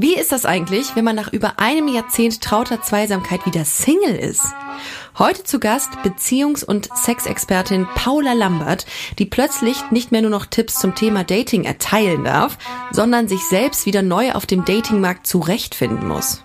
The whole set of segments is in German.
Wie ist das eigentlich, wenn man nach über einem Jahrzehnt trauter Zweisamkeit wieder Single ist? Heute zu Gast Beziehungs- und Sexexpertin Paula Lambert, die plötzlich nicht mehr nur noch Tipps zum Thema Dating erteilen darf, sondern sich selbst wieder neu auf dem Datingmarkt zurechtfinden muss.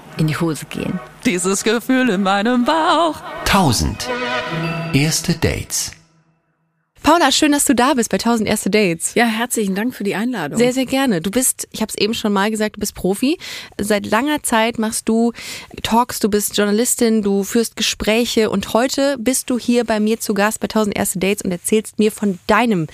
in die Hose gehen. Dieses Gefühl in meinem Bauch. 1000. Erste Dates. Paula, schön, dass du da bist bei 1000 erste Dates. Ja, herzlichen Dank für die Einladung. Sehr, sehr gerne. Du bist, ich habe es eben schon mal gesagt, du bist Profi. Seit langer Zeit machst du Talks, du bist Journalistin, du führst Gespräche und heute bist du hier bei mir zu Gast bei 1000 erste Dates und erzählst mir von deinem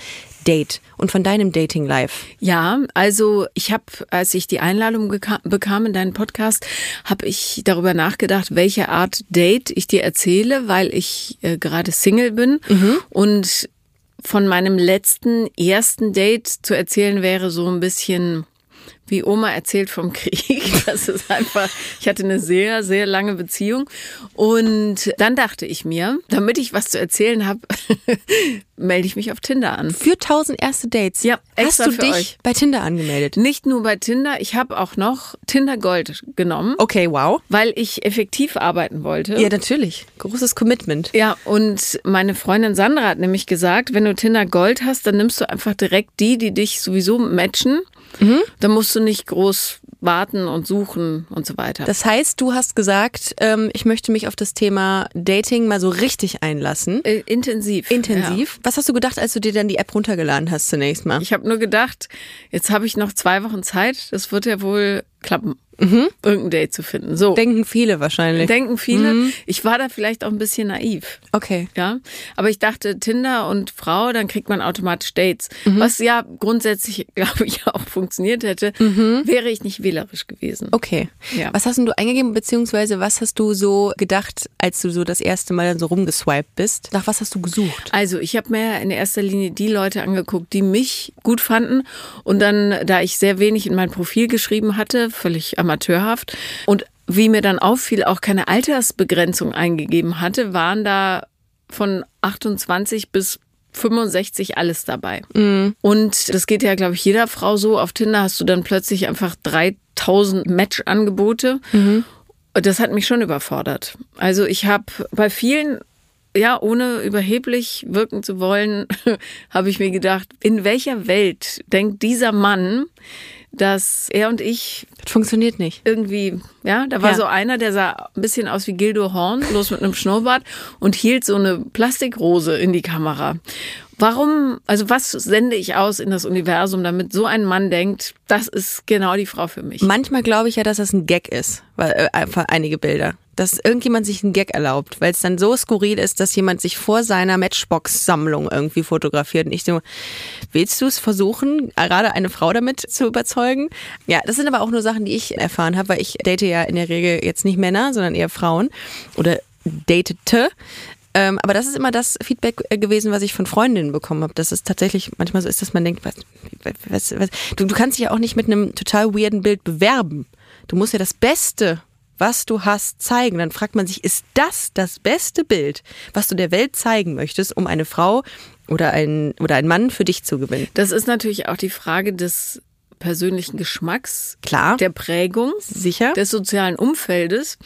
Date und von deinem Dating Life. Ja, also ich habe, als ich die Einladung bekam in deinen Podcast, habe ich darüber nachgedacht, welche Art Date ich dir erzähle, weil ich äh, gerade Single bin und von meinem letzten ersten Date zu erzählen wäre so ein bisschen wie Oma erzählt vom Krieg. Das ist einfach, ich hatte eine sehr, sehr lange Beziehung. Und dann dachte ich mir, damit ich was zu erzählen habe, melde ich mich auf Tinder an. Für 1000 erste Dates. Ja, Hast du dich euch. bei Tinder angemeldet? Nicht nur bei Tinder, ich habe auch noch Tinder Gold genommen, Okay, wow. weil ich effektiv arbeiten wollte. Ja, natürlich. Großes Commitment. Ja, und meine Freundin Sandra hat nämlich gesagt, wenn du Tinder Gold hast, dann nimmst du einfach direkt die, die dich sowieso matchen. Mhm. Dann musst du nicht groß warten und suchen und so weiter. Das heißt, du hast gesagt, ähm, ich möchte mich auf das Thema Dating mal so richtig einlassen. äh, intensiv. Intensiv. Was hast du gedacht, als du dir dann die App runtergeladen hast zunächst mal? Ja. Ich habe nur gedacht, jetzt habe ich noch zwei Wochen Zeit. Das wird ja wohl klappen, Mhm. irgendein Date zu finden. So. Denken viele wahrscheinlich. Denken viele. Mhm. Ich war da vielleicht auch ein bisschen naiv. okay. Ja, aber ich dachte, Tinder und Frau, dann kriegt man automatisch Dates. Mhm. Was ja grundsätzlich, glaube ich, auch funktioniert hätte, wäre ich nicht wählerisch gewesen. Mhm. Okay. Ja. Was hast denn du eingegeben, beziehungsweise was hast du so gedacht, als du so das erste Mal dann so rumgeswiped bist? Nach was hast du gesucht? Also ich habe mir in erster Linie die Leute angeguckt, die mich gut fanden. Und dann, da ich sehr wenig in mein Profil geschrieben hatte, völlig amateurhaft, und wie mir dann auffiel, auch keine Altersbegrenzung eingegeben hatte, waren da von 28 bis 65 alles dabei. Und das geht ja, glaube ich, jeder Frau so. Auf Tinder hast du dann plötzlich einfach 3000 Match-Angebote. Und Das hat mich schon überfordert. Also ich habe bei vielen, ja, ohne überheblich wirken zu wollen, habe ich mir gedacht, in welcher Welt denkt dieser Mann, dass er und ich Das funktioniert nicht. irgendwie, ja, da war Ja. so einer, der sah ein bisschen aus wie Gildo Horn, bloß mit einem Schnurrbart und hielt so eine Plastikrose in die Kamera. Warum, also was sende ich aus in das Universum, damit so ein Mann denkt, das ist genau die Frau für mich? Manchmal glaube ich ja, dass das ein Gag ist, weil äh, einige Bilder. Dass irgendjemand sich einen Gag erlaubt, weil es dann so skurril ist, dass jemand sich vor seiner Matchbox-Sammlung irgendwie fotografiert. Und ich so, willst du es versuchen, gerade eine Frau damit zu überzeugen? Ja, das sind aber auch nur Sachen, die ich erfahren habe, weil ich date ja in der Regel jetzt nicht Männer, sondern eher Frauen oder datete. Ähm, aber das ist immer das Feedback äh, gewesen, was ich von Freundinnen bekommen habe. Dass es tatsächlich manchmal so ist, dass man denkt, was, was, was, du, du kannst dich ja auch nicht mit einem total weirden Bild bewerben. Du musst ja das Beste, was du hast, zeigen. Dann fragt man sich, ist das das beste Bild, was du der Welt zeigen möchtest, um eine Frau oder ein, oder einen Mann für dich zu gewinnen? Das ist natürlich auch die Frage des persönlichen Geschmacks, Klar. der Prägung, Sicher? des sozialen Umfeldes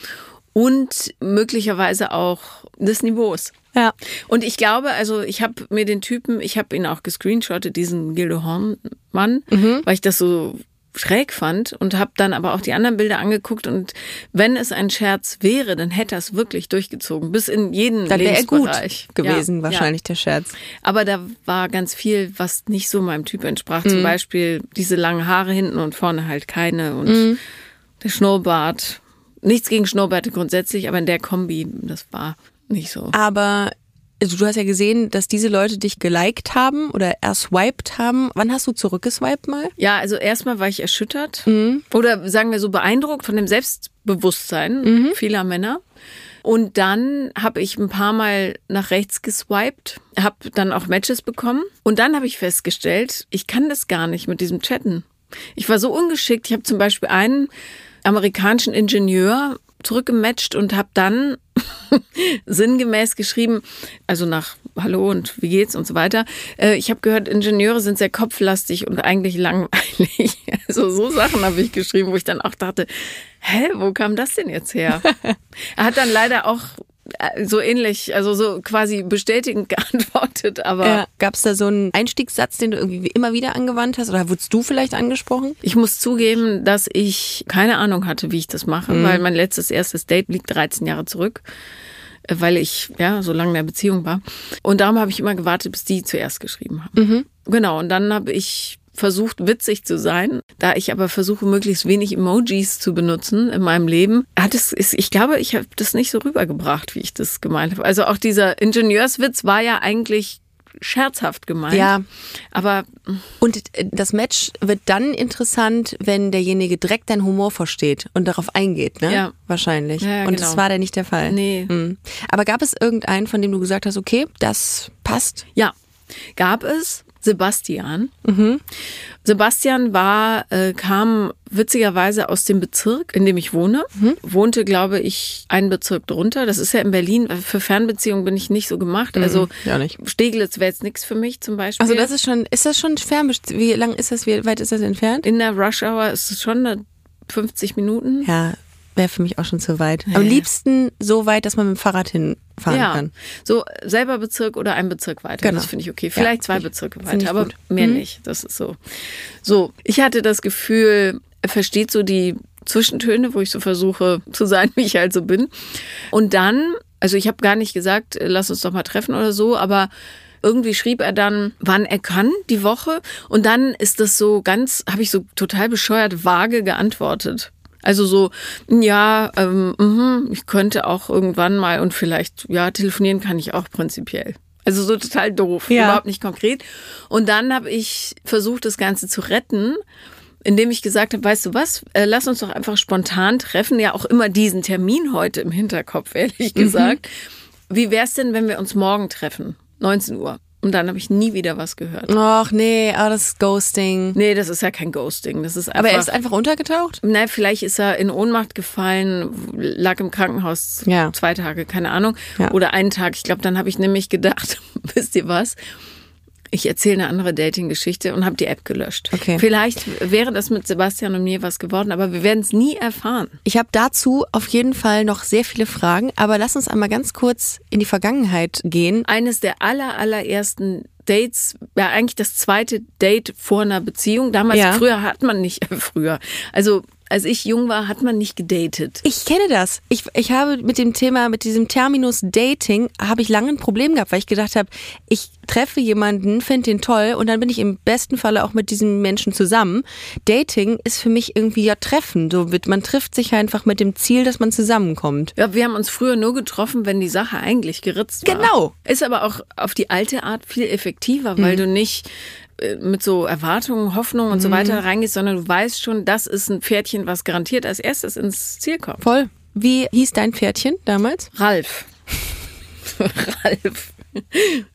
und möglicherweise auch des Niveaus. Ja. Und ich glaube, also ich habe mir den Typen, ich habe ihn auch gescreenshottet, diesen Gildo Horn-Mann, weil ich das so schräg fand und habe dann aber auch die anderen Bilder angeguckt und wenn es ein Scherz wäre, dann hätte er es wirklich durchgezogen, bis in jeden Dann er gut Lebensbereich. gewesen, Ja, wahrscheinlich der Scherz. Ja. Aber da war ganz viel, was nicht so meinem Typ entsprach. Mhm. Zum Beispiel diese langen Haare hinten und vorne halt keine und Mhm. der Schnurrbart. Nichts gegen Schnurrbärte grundsätzlich, aber in der Kombi, das war nicht so. Aber also du hast ja gesehen, dass diese Leute dich geliked haben oder erswiped haben. Wann hast du zurückgeswiped mal? Ja, also erstmal war ich erschüttert oder sagen wir so beeindruckt von dem Selbstbewusstsein vieler Männer. Und dann habe ich ein paar Mal nach rechts geswiped, habe dann auch Matches bekommen. Und dann habe ich festgestellt, ich kann das gar nicht mit diesem Chatten. Ich war so ungeschickt. Ich habe zum Beispiel einen amerikanischen Ingenieur zurückgematcht und habe dann sinngemäß geschrieben, also nach Hallo und wie geht's und so weiter. Äh, ich habe gehört, Ingenieure sind sehr kopflastig und eigentlich langweilig. Also so Sachen habe ich geschrieben, wo ich dann auch dachte, hä, wo kam das denn jetzt her? er hat dann leider auch so ähnlich, also so quasi bestätigend geantwortet, aber Ja. Gab es da so einen Einstiegssatz, den du irgendwie immer wieder angewandt hast? Oder wurdest du vielleicht angesprochen? Ich muss zugeben, dass ich keine Ahnung hatte, wie ich das mache, weil mein letztes erstes Date liegt 13 Jahre zurück, äh, weil ich ja so lange in der Beziehung war. Und darum habe ich immer gewartet, bis die zuerst geschrieben haben. Genau, und dann habe ich versucht, witzig zu sein. Da ich aber versuche, möglichst wenig Emojis zu benutzen in meinem Leben, hat es, ist, ich glaube, ich habe das nicht so rübergebracht, wie ich das gemeint habe. Also auch dieser Ingenieurswitz war ja eigentlich scherzhaft gemeint. Ja. Aber Und äh, das Match wird dann interessant, wenn derjenige direkt deinen Humor versteht und darauf eingeht, ne? Ja. Wahrscheinlich. Ja, ja, und genau. das war da nicht der Fall. Nee. Mhm. Aber gab es irgendeinen, von dem du gesagt hast, okay, das passt? Ja, gab es Sebastian. Sebastian war, äh, kam witzigerweise aus dem Bezirk, in dem ich wohne. Wohnte, glaube ich, einen Bezirk drunter. Das ist ja in Berlin. Für Fernbeziehungen bin ich nicht so gemacht. Also ja nicht. Steglitz wäre jetzt nichts für mich zum Beispiel. Also das ist schon, ist das schon fernbest Wie lang ist das, wie weit ist das entfernt? in der Rush Hour ist es schon eine 50 Minuten. Ja, wäre für mich auch schon zu weit. Am liebsten so weit, dass man mit dem Fahrrad hinfahren Ja, kann. so selber Bezirk oder ein Bezirk weiter. Genau. Das finde ich okay. Ja, Vielleicht zwei find ich- Bezirke weiter, aber gut. mehr Mhm. nicht. Das ist so. So, ich hatte das Gefühl, er versteht so die Zwischentöne, wo ich so versuche zu sein, wie ich halt so bin. Und dann, also ich habe gar nicht gesagt, lass uns doch mal treffen oder so, aber irgendwie schrieb er dann, wann er kann, die Woche. Und dann ist das so ganz, habe ich so total bescheuert vage geantwortet. Also so, ja, ähm, mhm, ich könnte auch irgendwann mal und vielleicht, ja, telefonieren kann ich auch prinzipiell. Also so total doof, Ja. überhaupt nicht konkret. Und dann habe ich versucht, das Ganze zu retten, indem ich gesagt habe, weißt du was, äh, lass uns doch einfach spontan treffen, ja auch immer diesen Termin heute im Hinterkopf, ehrlich gesagt. Wie wär's denn, wenn wir uns morgen treffen? 19 Uhr. Und dann habe ich nie wieder was gehört. Ach nee, ah, das ist Ghosting. Nee, das ist ja kein Ghosting. Das ist einfach. Aber er ist einfach untergetaucht? Na, vielleicht ist er in Ohnmacht gefallen, lag im Krankenhaus Ja. zwei Tage, keine Ahnung. Ja. Oder einen Tag. Ich glaube, dann habe ich nämlich gedacht, wisst ihr was? Ich erzähle eine andere Dating-Geschichte und habe die App gelöscht. Okay. Vielleicht wäre das mit Sebastian und mir was geworden, aber wir werden es nie erfahren. Ich habe dazu auf jeden Fall noch sehr viele Fragen, aber lass uns einmal ganz kurz in die Vergangenheit gehen. Eines der aller, allerersten Dates, ja eigentlich das zweite Date vor einer Beziehung. Damals, Ja. früher hat man nicht, früher. Also als ich jung war, hat man nicht gedatet. Ich kenne das. Ich, ich habe mit dem Thema, mit diesem Terminus Dating, habe ich lange ein Problem gehabt, weil ich gedacht habe, ich treffe jemanden, finde den toll und dann bin ich im besten Falle auch mit diesem Menschen zusammen. Dating ist für mich irgendwie ja Treffen. So wird, man trifft sich einfach mit dem Ziel, dass man zusammenkommt. Ja, wir haben uns früher nur getroffen, wenn die Sache eigentlich geritzt war. Genau. Ist aber auch auf die alte Art viel effektiver, weil du nicht mit so Erwartungen, Hoffnungen und so weiter reingehst, sondern du weißt schon, das ist ein Pferdchen, was garantiert als erstes ins Ziel kommt. Voll. Wie hieß dein Pferdchen damals? Ralf. Ralf.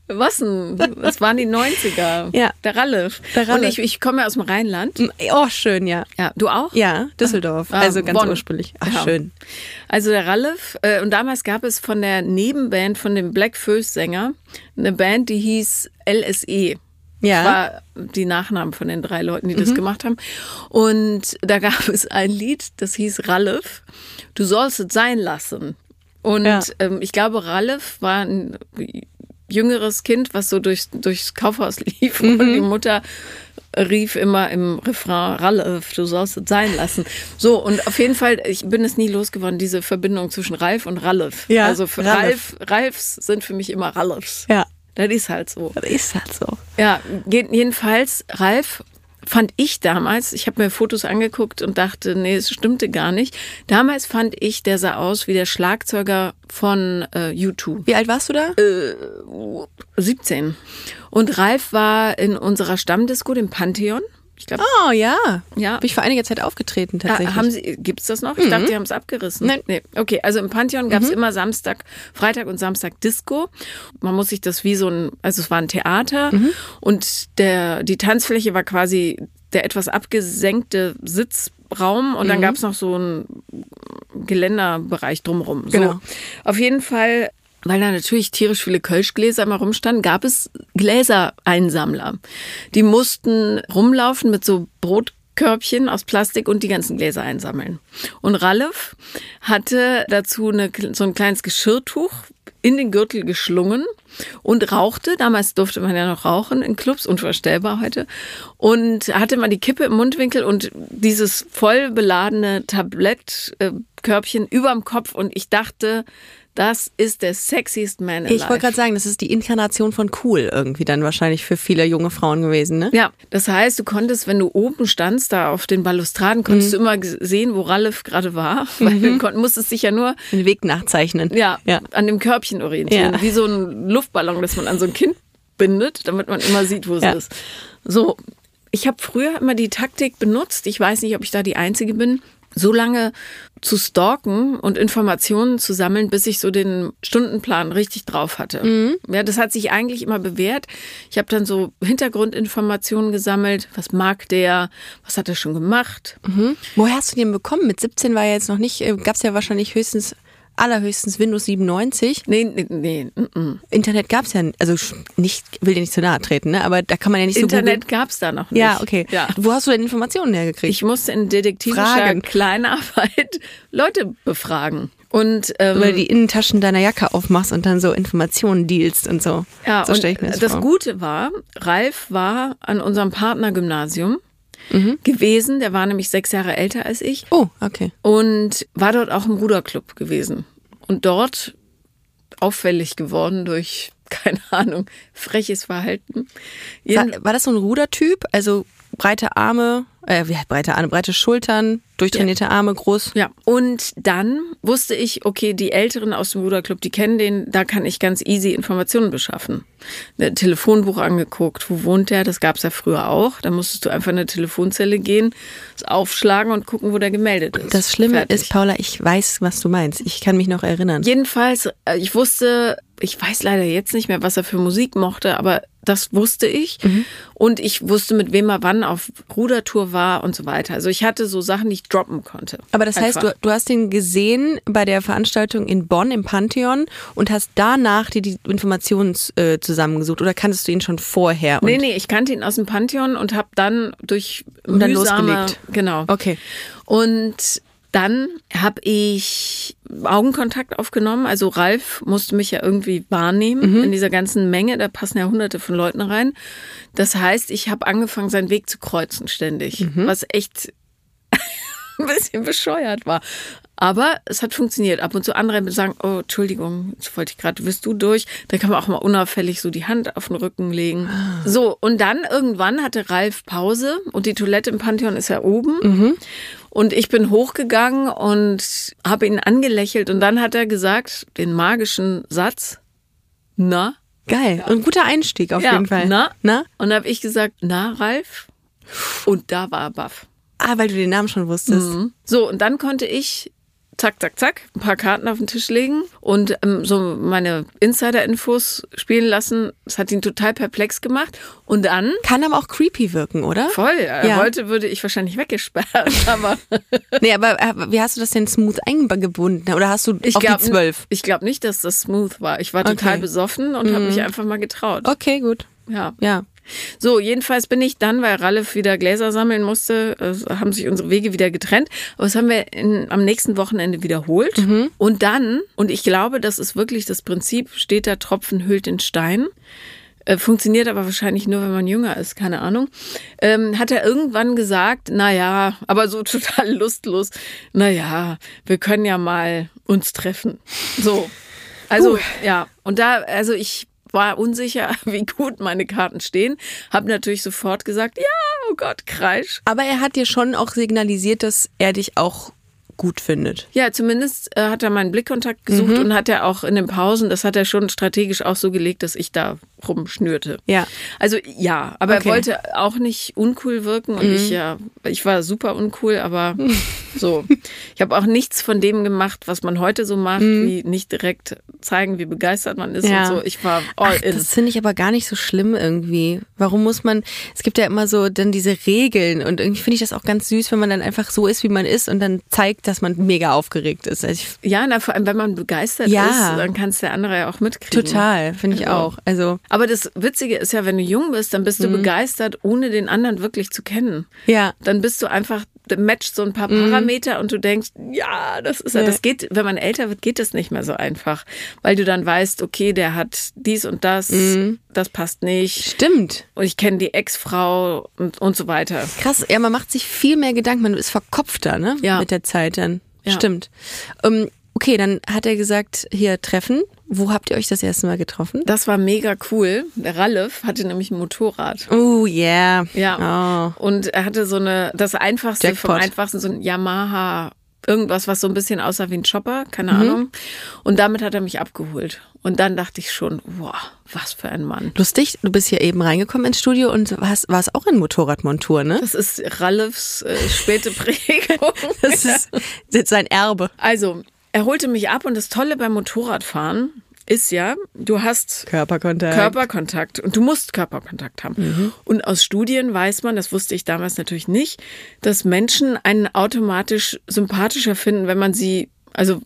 Was denn? Das waren die 90er. Ja. Der Ralf. Der Ralf. Und ich, ich komme ja aus dem Rheinland. Oh, schön, ja. Ja, du auch? Ja, Düsseldorf. Ah, also ganz Bonn. ursprünglich. Ach, Ja. schön. Also der Ralf, äh, und damals gab es von der Nebenband von dem Black Föß Sänger eine Band, die hieß LSE. Ja. Mhm. Das war die Nachnamen von den drei Leuten, die das gemacht haben. Und da gab es ein Lied, das hieß Ralf, du sollst es sein lassen. Und Ja. ähm, ich glaube, Ralf war ein jüngeres Kind, was so durchs, durchs Kaufhaus lief Mhm. und die Mutter rief immer im Refrain, Ralf, du sollst es sein lassen. So, und auf jeden Fall, ich bin es nie losgeworden, diese Verbindung zwischen Ralf und Ralf. Ja, also für Ralf. Ralf, Ralfs sind für mich immer Ralfs. Ja. Das ist halt so. Das ist halt so. Ja, jedenfalls, Ralf fand ich damals, ich habe mir Fotos angeguckt und dachte, nee, es stimmte gar nicht. Damals fand ich, der sah aus wie der Schlagzeuger von äh, U2. Wie alt warst du da? 17. Und Ralf war in unserer Stammdisco, dem Pantheon. Ich glaube, Oh ja. Ja. Bin ich vor einiger Zeit aufgetreten tatsächlich. Ah, haben Sie, gibt's das noch? Ich dachte, die haben es abgerissen. Nein. Nee. Okay, also im Pantheon gab's immer Samstag, Freitag und Samstag Disco. Man muss sich das wie so ein, also es war ein Theater und der, die Tanzfläche war quasi der etwas abgesenkte Sitzraum und dann gab's noch so einen Geländerbereich drumherum. So. Genau. Auf jeden Fall weil da natürlich tierisch viele Kölschgläser immer rumstanden, gab es Gläsereinsammler. Die mussten rumlaufen mit so Brotkörbchen aus Plastik und die ganzen Gläser einsammeln. Und Ralf hatte dazu eine, so ein kleines Geschirrtuch in den Gürtel geschlungen und rauchte. Damals durfte man ja noch rauchen in Clubs, unvorstellbar heute. Und hatte mal die Kippe im Mundwinkel und dieses voll beladene Tablettkörbchen überm Kopf. Und ich dachte, das ist der sexiest man alive. ich wollte gerade sagen, das ist die Inkarnation von cool irgendwie dann wahrscheinlich für viele junge Frauen gewesen, ne? Ja, das heißt, du konntest, wenn du oben standst, da auf den Balustraden, konntest du immer sehen, wo Ralf gerade war, weil du kon- musstest dich ja nur Den Weg nachzeichnen. ja, ja. an dem Körbchen orientieren, Ja. wie so ein Luftballon, das man an so ein Kind bindet, damit man immer sieht, wo es Ja. ist. So, ich habe früher immer die Taktik benutzt, ich weiß nicht, ob ich da die Einzige bin, so lange zu stalken und Informationen zu sammeln, bis ich so den Stundenplan richtig drauf hatte. Mhm. Ja, das hat sich eigentlich immer bewährt. Ich habe dann so Hintergrundinformationen gesammelt. Was mag der? Was hat er schon gemacht? Woher hast du den bekommen? Mit 17 war ja jetzt noch nicht, gab es ja wahrscheinlich höchstens, allerhöchstens Windows 97. Nee, nee, nee. mm. Internet gab es ja, also nicht, will dir nicht zu nahe treten, ne? aber da kann man ja nicht so Internet googeln. gab's da noch nicht. Ja, okay. Ja. Wo hast du denn Informationen hergekriegt? Ich musste in detektivischer Fragen. Kleinarbeit Leute befragen. Und ähm, weil du die Innentaschen deiner Jacke aufmachst und dann so Informationen dealst und so. ja, so und stell ich mir das, das vor. Gute war, Ralf war an unserem Partnergymnasium Mhm. gewesen. Der war nämlich sechs Jahre älter als ich Oh, okay. und war dort auch im Ruderclub gewesen. Und dort auffällig geworden durch, keine Ahnung, freches Verhalten. War, war das so ein Rudertyp? Also breite Arme, äh, breite Arme, breite Schultern, durchtrainierte Arme, groß. Ja, und dann wusste ich, okay, die Älteren aus dem Ruderclub, die kennen den, da kann ich ganz easy Informationen beschaffen. Ein Telefonbuch angeguckt, wo wohnt der? Das gab's ja früher auch. Da musstest du einfach in eine Telefonzelle gehen, es aufschlagen und gucken, wo der gemeldet ist. Das Schlimme Fertig. ist, Paula, ich weiß, was du meinst. Ich kann mich noch erinnern. Jedenfalls, äh, ich wusste, ich weiß leider jetzt nicht mehr, was er für Musik mochte, aber das wusste ich. Mhm. Und ich wusste, mit wem er wann auf Rudertour war und so weiter. Also ich hatte so Sachen, die ich droppen konnte. Aber das heißt, Einfach. du, du hast ihn gesehen bei der Veranstaltung in Bonn im Pantheon und hast danach dir die Informationen äh, zusammengesucht oder kanntest du ihn schon vorher? Und Nee, nee, ich kannte ihn aus dem Pantheon und habe dann durch Und dann mühsame, losgelegt. Genau. Okay. Und dann habe ich Augenkontakt aufgenommen. Also Ralf musste mich ja irgendwie wahrnehmen in dieser ganzen Menge. Da passen ja hunderte von Leuten rein. Das heißt, ich habe angefangen, seinen Weg zu kreuzen ständig, was echt ein bisschen bescheuert war. Aber es hat funktioniert. Ab und zu andere sagen, oh, Entschuldigung, jetzt wollte ich gerade, bist du durch? Da kann man auch mal unauffällig so die Hand auf den Rücken legen. So, und dann irgendwann hatte Ralf Pause und die Toilette im Pantheon ist ja oben. Und ich bin hochgegangen und habe ihn angelächelt und dann hat er gesagt, den magischen Satz, na? Geil. Und guter Einstieg auf Ja, jeden Fall. Na? Na? Und habe ich gesagt, na, Ralf? Und da war er baff. Ah, weil du den Namen schon wusstest. So, und dann konnte ich zack, zack, zack, ein paar Karten auf den Tisch legen und ähm, so meine Insider-Infos spielen lassen. Das hat ihn total perplex gemacht. Und dann, Kann aber auch creepy wirken, oder? voll, äh, Ja. heute würde ich wahrscheinlich weggesperrt, aber Nee, aber äh, wie hast du das denn smooth eingebunden? Oder hast du ich auf glaube die zwölf? ich glaube nicht, dass das smooth war. Ich war total Okay. Mhm. besoffen und habe mich einfach mal getraut. Okay, gut. Ja. Ja. So, jedenfalls bin ich dann, weil Ralf wieder Gläser sammeln musste, äh, haben sich unsere Wege wieder getrennt. Aber das haben wir in, am nächsten Wochenende wiederholt. Und dann, und ich glaube, das ist wirklich das Prinzip, steht der Tropfen hüllt den Stein. Äh, funktioniert aber wahrscheinlich nur, wenn man jünger ist, keine Ahnung. Ähm, hat er irgendwann gesagt, na ja, aber so total lustlos, na ja, wir können ja mal uns treffen. So. Also, ja. Und da, also ich war unsicher, wie gut meine Karten stehen. Hab natürlich sofort gesagt, ja, oh Gott, Kreisch. Aber er hat dir schon auch signalisiert, dass er dich auch gut findet. Ja, zumindest äh, hat er meinen Blickkontakt gesucht Mhm. und hat er auch in den Pausen, das hat er schon strategisch auch so gelegt, dass ich da rumschnürte. Ja. Also ja, aber Okay. Mhm. er wollte auch nicht uncool wirken und ich ja, ich war super uncool, aber so. Ich habe auch nichts von dem gemacht, was man heute so macht, wie nicht direkt zeigen, wie begeistert man ist Mhm. Ja. und so. Ich war all Ach, in. das finde ich aber gar nicht so schlimm irgendwie. Warum muss man, es gibt ja immer so dann diese Regeln und irgendwie finde ich das auch ganz süß, wenn man dann einfach so ist, wie man ist und dann zeigt, dass man mega aufgeregt ist. Also Ja, na, vor allem, wenn man begeistert Ja. ist, dann kann es der andere ja auch mitkriegen. total, finde ich Also. auch. Also, Aber das Witzige ist ja, wenn du jung bist, dann bist du begeistert, ohne den anderen wirklich zu kennen. ja. Dann bist du einfach, matcht so ein paar Parameter und du denkst, ja, das ist ja, Ja. das geht, wenn man älter wird, geht das nicht mehr so einfach. Weil du dann weißt, okay, der hat dies und das, das passt nicht. Stimmt. Und ich kenne die Ex-Frau und, und so weiter. Krass, ja, man macht sich viel mehr Gedanken, man ist verkopfter, ne? Ja. Mit der Zeit dann. Ja. Stimmt. Ähm, okay, dann hat er gesagt, hier treffen. Wo habt ihr euch das erste Mal getroffen? Das war mega cool. Der Ralf hatte nämlich ein Motorrad. Oh, yeah. Ja. Oh. Und er hatte so eine, das einfachste vom Jackpot. einfachsten, so ein Yamaha, irgendwas, was so ein bisschen aussah wie ein Chopper, keine Mhm. Ahnung. Und damit hat er mich abgeholt. Und dann dachte ich schon, wow, was für ein Mann. Lustig, du bist hier eben reingekommen ins Studio und warst, warst auch in Motorradmontur, ne? Das ist Ralfs äh, späte Prägung. Das ist jetzt sein Erbe. also, er holte mich ab und das Tolle beim Motorradfahren ist ja, du hast Körperkontakt. Körperkontakt und du musst Körperkontakt haben. Mhm. Und aus Studien weiß man, das wusste ich damals natürlich nicht, dass Menschen einen automatisch sympathischer finden, wenn man sie, also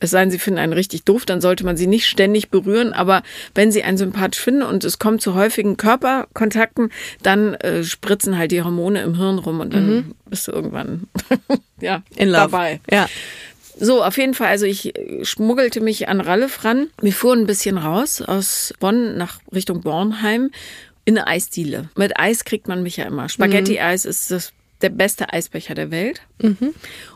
es sei denn, sie finden einen richtig doof, dann sollte man sie nicht ständig berühren, aber wenn sie einen sympathisch finden und es kommt zu häufigen Körperkontakten, dann äh, spritzen halt die Hormone im Hirn rum und dann bist du irgendwann ja, Mhm. In love. dabei. Ja. So, auf jeden Fall, also ich äh, schmuggelte mich an Ralf ran. Wir fuhren ein bisschen raus aus Bonn nach Richtung Bornheim in eine Eisdiele. Mit Eis kriegt man mich ja immer. Spaghetti-Eis ist das, der beste Eisbecher der Welt.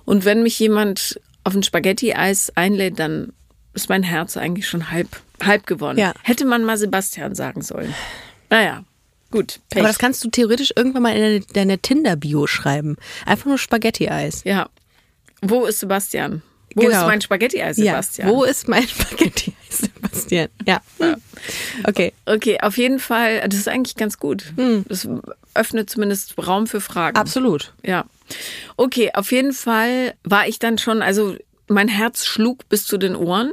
Und wenn mich jemand auf ein Spaghetti-Eis einlädt, dann ist mein Herz eigentlich schon halb, halb gewonnen. Ja. Hätte man mal Sebastian sagen sollen. Naja, gut. Pech. Aber das kannst du theoretisch irgendwann mal in deine, deine Tinder-Bio schreiben. Einfach nur Spaghetti-Eis. ja. Wo ist Sebastian? Wo Genau. ist mein Spaghetti-Eis, Sebastian? Ja. Wo ist mein Spaghetti-Eis, Sebastian? Ja. Okay. Okay, auf jeden Fall, das ist eigentlich ganz gut. Das öffnet zumindest Raum für Fragen. Absolut. Ja. Okay, auf jeden Fall war ich dann schon, also mein Herz schlug bis zu den Ohren.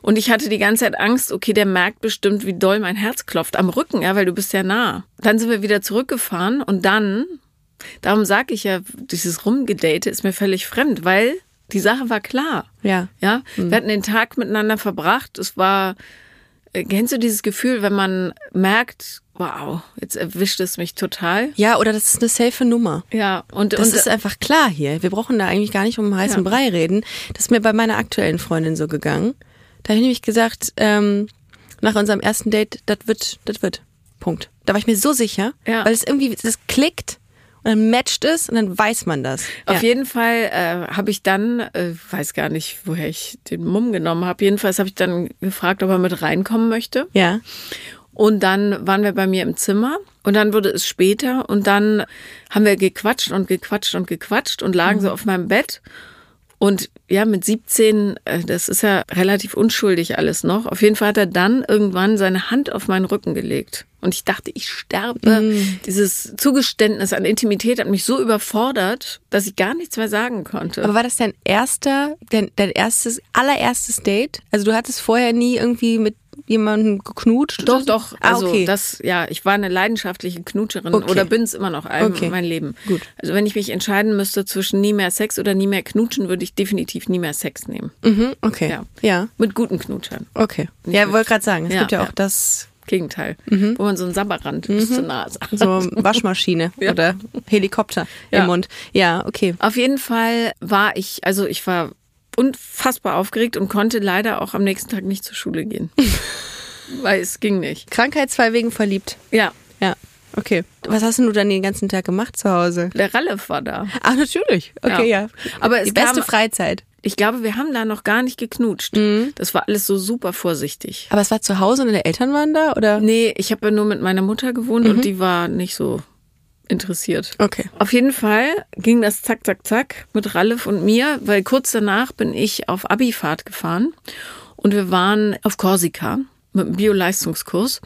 Und ich hatte die ganze Zeit Angst, okay, der merkt bestimmt, wie doll mein Herz klopft. Am Rücken, ja, weil du bist ja nah. Dann sind wir wieder zurückgefahren und dann, darum sage ich ja, dieses Rumgedate ist mir völlig fremd, weil die Sache war klar. Ja. Ja, wir hatten den Tag miteinander verbracht. Es war, äh, kennst du dieses Gefühl, wenn man merkt, wow, jetzt erwischt es mich total? Ja, oder das ist eine safe Nummer. Ja, und, Das und ist einfach klar hier. Wir brauchen da eigentlich gar nicht um heißen Ja. Brei reden. Das ist mir bei meiner aktuellen Freundin so gegangen. Da habe ich nämlich gesagt, ähm, nach unserem ersten Date, das wird, das wird. Punkt. Da war ich mir so sicher, Ja. weil es irgendwie, das klickt und dann matcht es und dann weiß man das. Auf ja. jeden Fall äh, habe ich dann, äh, weiß gar nicht, woher ich den Mumm genommen habe. Jedenfalls habe ich dann gefragt, ob er mit reinkommen möchte. Ja. Und dann waren wir bei mir im Zimmer und dann wurde es später und dann haben wir gequatscht und gequatscht und gequatscht und lagen so auf meinem Bett. Und ja, mit 17, äh, das ist ja relativ unschuldig alles noch. Auf jeden Fall hat er dann irgendwann seine Hand auf meinen Rücken gelegt. Und ich dachte, ich sterbe. Dieses Zugeständnis an Intimität hat mich so überfordert, dass ich gar nichts mehr sagen konnte. Aber war das dein erster, dein, dein erstes, allererstes Date? Also du hattest vorher nie irgendwie mit jemandem geknutscht? Doch, doch. Ah, Also okay. das, ja, ich war eine leidenschaftliche Knutscherin Okay. oder bin es immer noch all Okay. mein Leben. Gut. Also wenn ich mich entscheiden müsste zwischen nie mehr Sex oder nie mehr knutschen, würde ich definitiv nie mehr Sex nehmen. mhm, okay. Ja. Ja. Mit guten Knutschern. Okay. Ja, wollte gerade sagen, es Ja, gibt ja auch ja. das Gegenteil. Wo man so einen Sabberrand bis zur Nase hat. Mhm. so Waschmaschine Ja. oder Helikopter Ja. im Mund. Ja, okay. Auf jeden Fall war ich, also ich war unfassbar aufgeregt und konnte leider auch am nächsten Tag nicht zur Schule gehen. Weil es ging nicht. Krankheitsfall wegen verliebt. Ja, Ja, okay. Was hast denn du dann den ganzen Tag gemacht zu Hause? der Ralf war da. Ach, natürlich. Okay, ja. Ja. Aber es Die beste kam- Freizeit. Ich glaube, wir haben da noch gar nicht geknutscht. Mhm. Das war alles so super vorsichtig. Aber es war zu Hause und deine Eltern waren da, oder? Nee, ich habe ja nur mit meiner Mutter gewohnt Mhm. und die war nicht so interessiert. Okay. Auf jeden Fall ging das zack, zack, zack mit Ralf und mir, weil kurz danach bin ich auf Abifahrt gefahren und wir waren auf Korsika mit einem Bio-Leistungskurs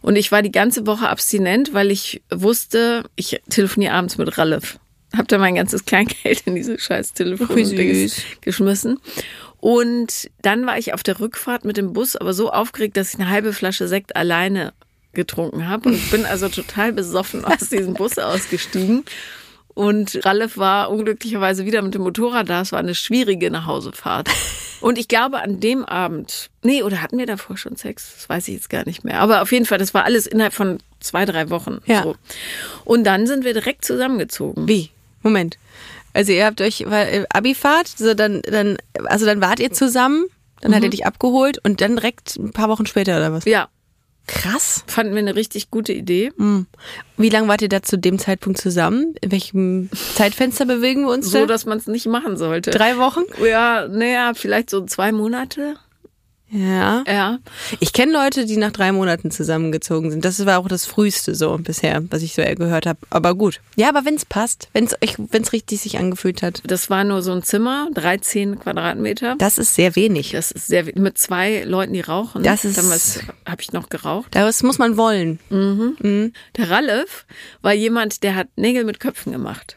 und ich war die ganze Woche abstinent, weil ich wusste, ich telefoniere abends mit Ralf. Hab da mein ganzes Kleingeld in diese scheiß Telefon geschmissen. Und dann war ich auf der Rückfahrt mit dem Bus, aber so aufgeregt, dass ich eine halbe Flasche Sekt alleine getrunken habe und bin also total besoffen aus diesem Bus ausgestiegen. Und Ralf war unglücklicherweise wieder mit dem Motorrad da. Es war eine schwierige Nachhausefahrt. Und ich glaube, an dem Abend, nee, oder hatten wir davor schon Sex? Das weiß ich jetzt gar nicht mehr. Aber auf jeden Fall, das war alles innerhalb von zwei, drei Wochen. Ja. So. Und dann sind wir direkt zusammengezogen. Wie? Moment. Also ihr habt euch weil, äh, Abifahrt, so dann, dann, also dann wart ihr zusammen, dann hat er dich abgeholt und dann direkt ein paar Wochen später oder was? Ja, Krass. fanden wir eine richtig gute Idee. Wie lange wart ihr da zu dem Zeitpunkt zusammen? In welchem Zeitfenster bewegen wir uns So, da? dass man es nicht machen sollte. Drei Wochen? Ja, naja, vielleicht so zwei Monate. Ja. Ja. Ich kenne Leute, die nach drei Monaten zusammengezogen sind. Das war auch das früheste so bisher, was ich so gehört habe. Aber gut. Ja, aber wenn es passt, wenn es wenn's richtig sich angefühlt hat, Das war nur so ein Zimmer, 13 Quadratmeter. das ist sehr wenig. Das ist sehr mit zwei Leuten, die rauchen. Das ist- Damals habe ich noch geraucht. Das muss man wollen. Der Ralf war jemand, der hat Nägel mit Köpfen gemacht.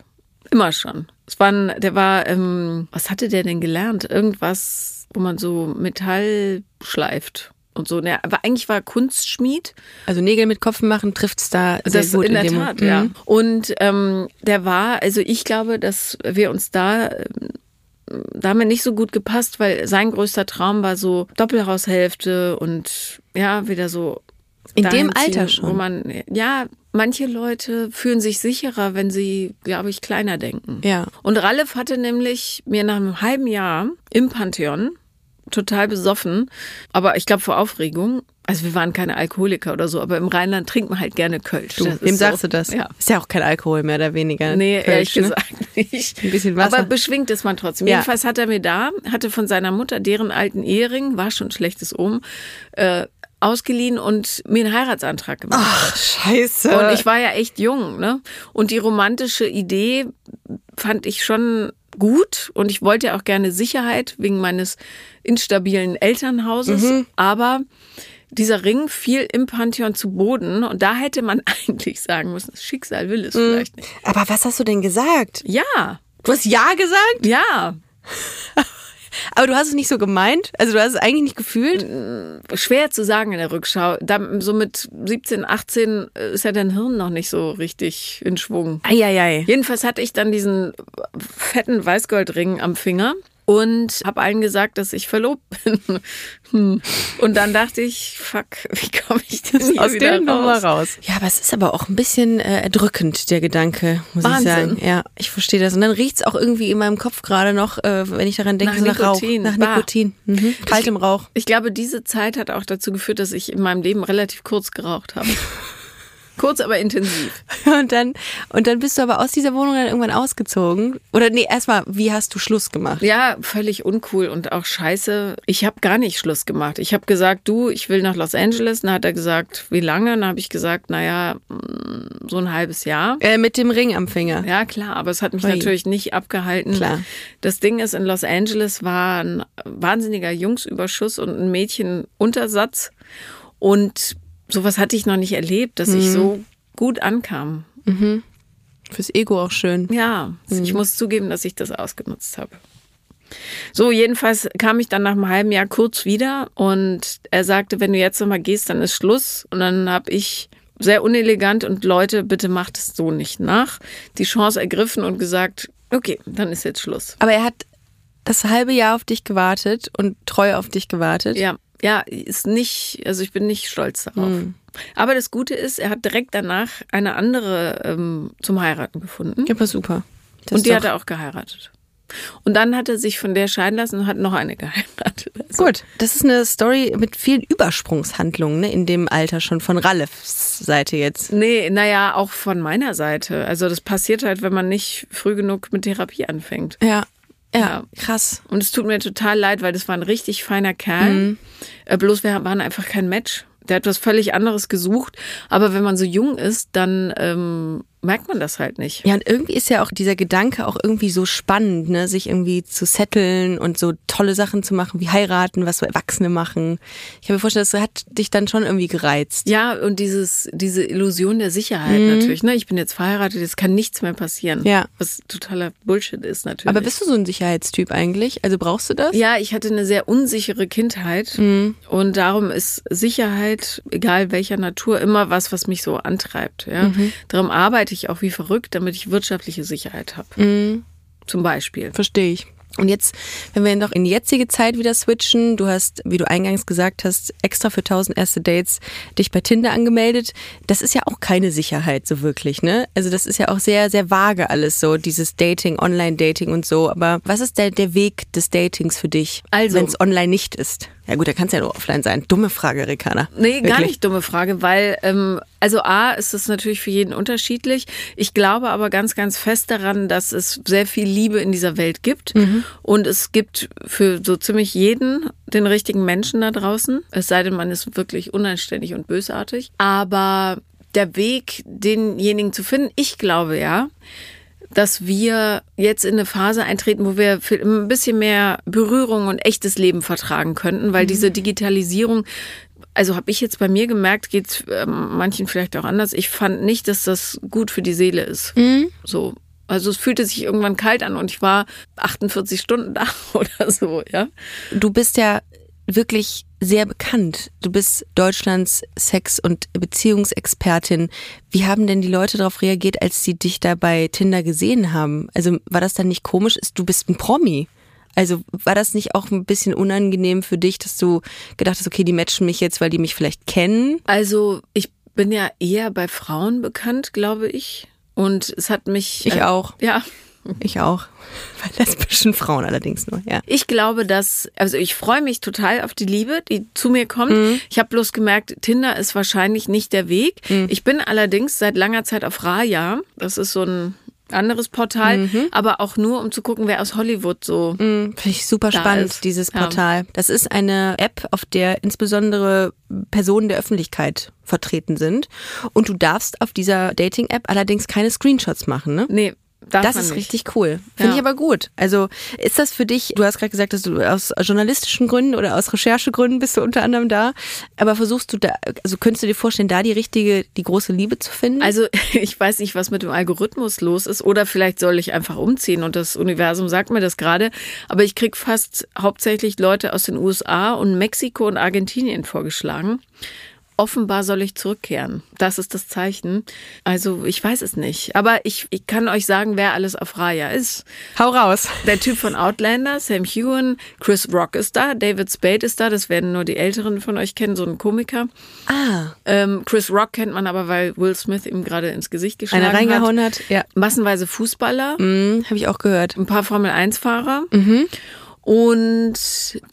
Immer schon. Es war ein, der war, ähm, was hatte der denn gelernt? Irgendwas, wo man so Metall schleift und so. Ne, aber eigentlich war Kunstschmied. Also Nägel mit Kopf machen trifft's da sehr Das gut in der dem Tat, Mhm. ja. Und ähm, der war, also ich glaube, dass wir uns da, ähm, da haben wir nicht so gut gepasst, weil sein größter Traum war so Doppelhaushälfte und ja, wieder so. In dem Alter ziehen, schon? Wo man, ja, manche Leute fühlen sich sicherer, wenn sie, glaube ich, kleiner denken. Ja. Und Ralf hatte nämlich mir nach einem halben Jahr im Pantheon total besoffen, aber ich glaube vor Aufregung. Also wir waren keine Alkoholiker oder so, aber im Rheinland trinkt man halt gerne Kölsch. Du, wem sagst so, du das? Ja. Ist ja auch kein Alkohol mehr oder weniger. Nee, ehrlich Kölsch, ne? gesagt nicht. Ein bisschen Wasser. Aber beschwingt ist man trotzdem. Ja. Jedenfalls hat er mir da, hatte von seiner Mutter deren alten Ehering, war schon ein schlechtes Omen, äh, ausgeliehen und mir einen Heiratsantrag gemacht. Ach, scheiße. Und ich war ja echt jung, ne? Und die romantische Idee fand ich schon gut und ich wollte ja auch gerne Sicherheit wegen meines instabilen Elternhauses. Mhm. Aber dieser Ring fiel im Pantheon zu Boden und da hätte man eigentlich sagen müssen, das Schicksal will es Mhm. vielleicht nicht. Aber was hast du denn gesagt? Ja, Du hast Ja gesagt? ja. Aber du hast es nicht so gemeint? Also du hast es eigentlich nicht gefühlt? Schwer zu sagen in der Rückschau. Da, so mit 17, 18 ist ja dein Hirn noch nicht so richtig in Schwung. Eieiei. Jedenfalls hatte ich dann diesen fetten Weißgoldring am Finger und habe allen gesagt, dass ich verlobt bin. Hm. Und dann dachte ich, fuck, wie komme ich denn Aus dem Nummer raus? Ja, aber es ist aber auch ein bisschen äh, erdrückend, der Gedanke, muss Wahnsinn. ich sagen. Ja, ich verstehe das. Und dann riecht's auch irgendwie in meinem Kopf gerade noch, äh, wenn ich daran denke, Nach nach Rauch. Nikotin. Nach Bah. Nikotin. Mhm. Kaltem Rauch. Ich glaube, diese Zeit hat auch dazu geführt, dass ich in meinem Leben relativ kurz geraucht habe. kurz, aber intensiv. Und dann, und dann bist du aber aus dieser Wohnung dann irgendwann ausgezogen. Oder nee, erstmal, wie hast du Schluss gemacht? Ja, völlig uncool und auch scheiße. Ich habe gar nicht Schluss gemacht. Ich habe gesagt, du, ich will nach Los Angeles. Dann hat er gesagt, wie lange? Dann habe ich gesagt, naja, mm, so ein halbes Jahr. Äh, mit dem Ring am Finger. Ja, klar, aber es hat mich Ui. natürlich nicht abgehalten. Klar. Das Ding ist, in Los Angeles war ein wahnsinniger Jungsüberschuss und ein Mädchenuntersatz. Und sowas hatte ich noch nicht erlebt, dass Mhm. ich so gut ankam. Fürs Ego auch schön. Ja, ich Mhm. muss zugeben, dass ich das ausgenutzt habe. So, jedenfalls kam ich dann nach einem halben Jahr kurz wieder und er sagte, wenn du jetzt nochmal gehst, dann ist Schluss. Und dann habe ich sehr unelegant und Leute, bitte macht es so nicht nach, die Chance ergriffen und gesagt, okay, dann ist jetzt Schluss. Aber er hat das halbe Jahr auf dich gewartet und treu auf dich gewartet. Ja, ja, ist nicht, also ich bin nicht stolz darauf. Aber das Gute ist, er hat direkt danach eine andere ähm, zum Heiraten gefunden. Ja, aber super. Das und die hat er auch geheiratet. Und dann hat er sich von der scheiden lassen und hat noch eine geheiratet. Also, Gut, das ist eine Story mit vielen Übersprungshandlungen ne, in dem Alter schon von Ralefs Seite jetzt. Nee, naja, auch von meiner Seite. Also das passiert halt, wenn man nicht früh genug mit Therapie anfängt. Ja. Ja, krass. Und es tut mir total leid, weil das war ein richtig feiner Kerl. Mhm. Äh, bloß wir waren einfach kein Match. Der hat was völlig anderes gesucht. Aber wenn man so jung ist, dann ähm, merkt man das halt nicht. Ja, und irgendwie ist ja auch dieser Gedanke auch irgendwie so spannend, ne, sich irgendwie zu setteln und so tolle Sachen zu machen, wie heiraten, was so Erwachsene machen. Ich kann mir vorstellen, das hat dich dann schon irgendwie gereizt. Ja, und dieses, diese Illusion der Sicherheit natürlich. Ne? Ich bin jetzt verheiratet, jetzt kann nichts mehr passieren. Mhm. Ja. Was totaler Bullshit ist natürlich. Aber bist du so ein Sicherheitstyp eigentlich? Also brauchst du das? Ja, ich hatte eine sehr unsichere Kindheit Mhm. und darum ist Sicherheit, egal welcher Natur, immer was, was mich so antreibt. Ja? Mhm. Darum arbeite ich auch wie verrückt, damit ich wirtschaftliche Sicherheit habe. Mhm. Zum Beispiel. Verstehe ich. Und jetzt, wenn wir noch in die jetzige Zeit wieder switchen, du hast, wie du eingangs gesagt hast, extra für 1000 erste Dates dich bei Tinder angemeldet. Das ist ja auch keine Sicherheit so wirklich, ne? Also das ist ja auch sehr, sehr vage alles so, dieses Dating, Online-Dating und so. Aber was ist der, der Weg des Datings für dich, Also- wenn es online nicht ist? Ja gut, da kann es ja nur offline sein. Dumme Frage, Rikana. Nee, gar Wirklich. nicht dumme Frage, weil ähm, also A ist es natürlich für jeden unterschiedlich. Ich glaube aber ganz, ganz fest daran, dass es sehr viel Liebe in dieser Welt gibt und es gibt für so ziemlich jeden den richtigen Menschen da draußen. Es sei denn, man ist wirklich unanständig und bösartig. Aber der Weg, denjenigen zu finden, ich glaube ja, dass wir jetzt in eine Phase eintreten, wo wir für ein bisschen mehr Berührung und echtes Leben vertragen könnten, weil diese Digitalisierung, also habe ich jetzt bei mir gemerkt, geht ähm, manchen vielleicht auch anders. Ich fand nicht, dass das gut für die Seele ist. So. Also es fühlte sich irgendwann kalt an und ich war 48 Stunden da oder so, ja. Du bist ja wirklich sehr bekannt. Du bist Deutschlands Sex- und Beziehungsexpertin. Wie haben denn die Leute darauf reagiert, als sie dich da bei Tinder gesehen haben? Also war das dann nicht komisch? Du bist ein Promi. Also war das nicht auch ein bisschen unangenehm für dich, dass du gedacht hast, okay, die matchen mich jetzt, weil die mich vielleicht kennen? Also ich bin ja eher bei Frauen bekannt, glaube ich. Und es hat mich. Ich auch. Ja. Ich auch. Bei lesbischen Frauen allerdings nur, ja. Ich glaube, dass, also ich freue mich total auf die Liebe, die zu mir kommt. Ich habe bloß gemerkt, Tinder ist wahrscheinlich nicht der Weg. Ich bin allerdings seit langer Zeit auf Raya. Das ist so ein anderes Portal, aber auch nur, um zu gucken, wer aus Hollywood so. Finde ich super spannend, ist. dieses Ja. Portal. Das ist eine App, auf der insbesondere Personen der Öffentlichkeit vertreten sind. Und du darfst auf dieser Dating-App allerdings keine Screenshots machen, ne? Nee, darf das ist nicht. richtig cool. Finde Ja. ich aber gut. Also ist das für dich, du hast gerade gesagt, dass du aus journalistischen Gründen oder aus Recherchegründen bist du unter anderem da, aber versuchst du da, also könntest du dir vorstellen, da die richtige, die große Liebe zu finden? Also ich weiß nicht, was mit dem Algorithmus los ist oder vielleicht soll ich einfach umziehen und das Universum sagt mir das gerade. Aber ich krieg fast hauptsächlich Leute aus den USA und Mexiko und Argentinien vorgeschlagen. Offenbar soll ich zurückkehren. Das ist das Zeichen. Also ich weiß es nicht. Aber ich, ich kann euch sagen, wer alles auf Raya ist. Hau raus. Der Typ von Outlander, Sam Heughan, Chris Rock ist da, David Spade ist da, das werden nur die Älteren von euch kennen, so ein Komiker. Ah, Ähm, Chris Rock kennt man aber, weil Will Smith ihm gerade ins Gesicht geschlagen einer reingehauen hat. hat. Ja, Massenweise Fußballer, hm, habe ich auch gehört. ein paar Formel-1-Fahrer und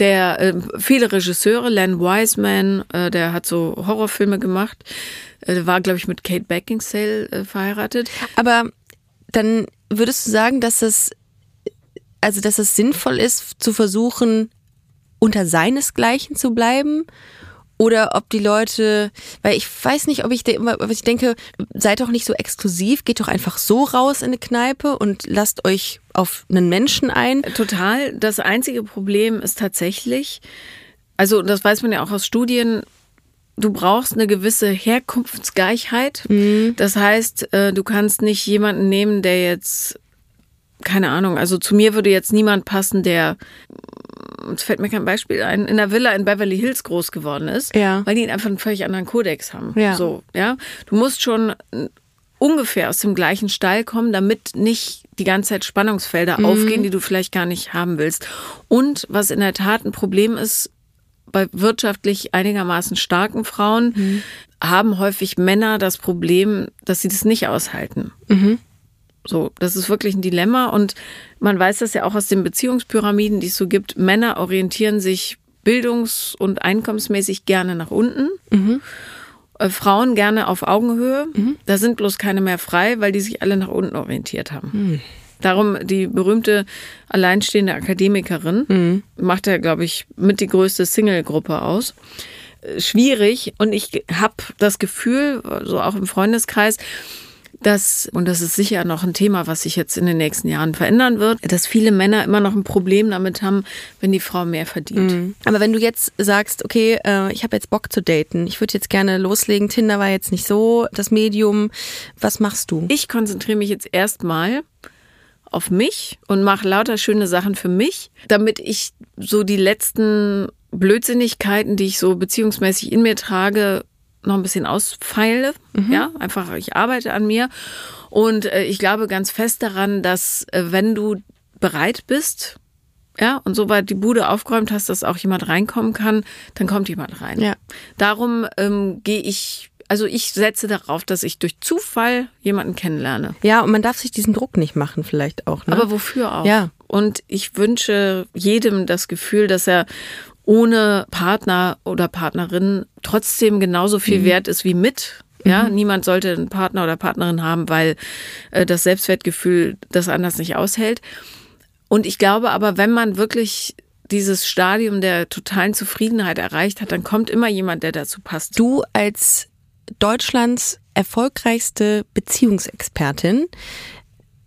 der äh, viele Regisseure, Len Wiseman, äh, der hat so Horrorfilme gemacht, äh, war glaube ich mit Kate Beckinsale äh, verheiratet. Aber dann würdest du sagen, dass es, also dass es sinnvoll ist, zu versuchen, unter seinesgleichen zu bleiben? Oder ob die Leute, weil ich weiß nicht, ob ich, de, was ich denke, seid doch nicht so exklusiv, geht doch einfach so raus in eine Kneipe und lasst euch auf einen Menschen ein. Total. Das einzige Problem ist tatsächlich, also das weiß man ja auch aus Studien, du brauchst eine gewisse Herkunftsgleichheit. Das heißt, äh, du kannst nicht jemanden nehmen, der jetzt, keine Ahnung, also zu mir würde jetzt niemand passen, der, es fällt mir kein Beispiel ein, in der Villa in Beverly Hills groß geworden ist, Ja. weil die einfach einen völlig anderen Kodex haben. Ja. So, ja. Du musst schon äh, ungefähr aus dem gleichen Stall kommen, damit nicht die ganze Zeit Spannungsfelder Mhm. aufgehen, die du vielleicht gar nicht haben willst. Und was in der Tat ein Problem ist, bei wirtschaftlich einigermaßen starken Frauen Mhm. haben häufig Männer das Problem, dass sie das nicht aushalten. Mhm. So, das ist wirklich ein Dilemma und man weiß das ja auch aus den Beziehungspyramiden, die es so gibt. Männer orientieren sich bildungs- und einkommensmäßig gerne nach unten. Äh, Frauen gerne auf Augenhöhe. Da sind bloß keine mehr frei, weil die sich alle nach unten orientiert haben. Darum die berühmte alleinstehende Akademikerin macht ja, glaube ich, mit die größte Single-Gruppe aus. Äh, Schwierig und ich habe das Gefühl, so auch im Freundeskreis, dass, und das ist sicher noch ein Thema, was sich jetzt in den nächsten Jahren verändern wird, dass viele Männer immer noch ein Problem damit haben, wenn die Frau mehr verdient. Aber wenn du jetzt sagst, okay, äh, ich habe jetzt Bock zu daten, ich würde jetzt gerne loslegen, Tinder war jetzt nicht so das Medium, was machst du? Ich konzentriere mich jetzt erstmal auf mich und mache lauter schöne Sachen für mich, damit ich so die letzten Blödsinnigkeiten, die ich so beziehungsmäßig in mir trage, noch ein bisschen ausfeile. Ja, einfach, ich arbeite an mir. Und äh, ich glaube ganz fest daran, dass äh, wenn du bereit bist, ja, und soweit die Bude aufgeräumt hast, dass auch jemand reinkommen kann, dann kommt jemand rein. Ja. Darum ähm, gehe ich, also ich setze darauf, dass ich durch Zufall jemanden kennenlerne. Ja, und man darf sich diesen Druck nicht machen, vielleicht auch. Ne? Aber wofür auch? Ja. Und ich wünsche jedem das Gefühl, dass er ohne Partner oder Partnerin trotzdem genauso viel Mhm. wert ist wie mit. Ja, niemand sollte einen Partner oder Partnerin haben, weil äh, das Selbstwertgefühl das anders nicht aushält. Und ich glaube aber, wenn man wirklich dieses Stadium der totalen Zufriedenheit erreicht hat, dann kommt immer jemand, der dazu passt. du als Deutschlands erfolgreichste Beziehungsexpertin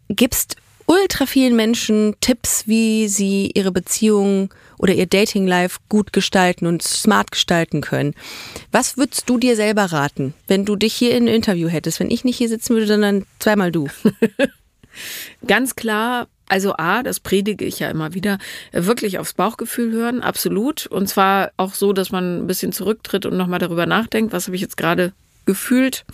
gibst ultra vielen Menschen Tipps, wie sie ihre Beziehung oder ihr Dating-Life gut gestalten und smart gestalten können. Was würdest du dir selber raten, wenn du dich hier in ein Interview hättest? Wenn ich nicht hier sitzen würde, sondern zweimal du. Ganz klar, also A, das predige ich ja immer wieder, wirklich aufs Bauchgefühl hören, absolut. Und zwar auch so, dass man ein bisschen zurücktritt und nochmal darüber nachdenkt, was habe ich jetzt gerade gefühlt,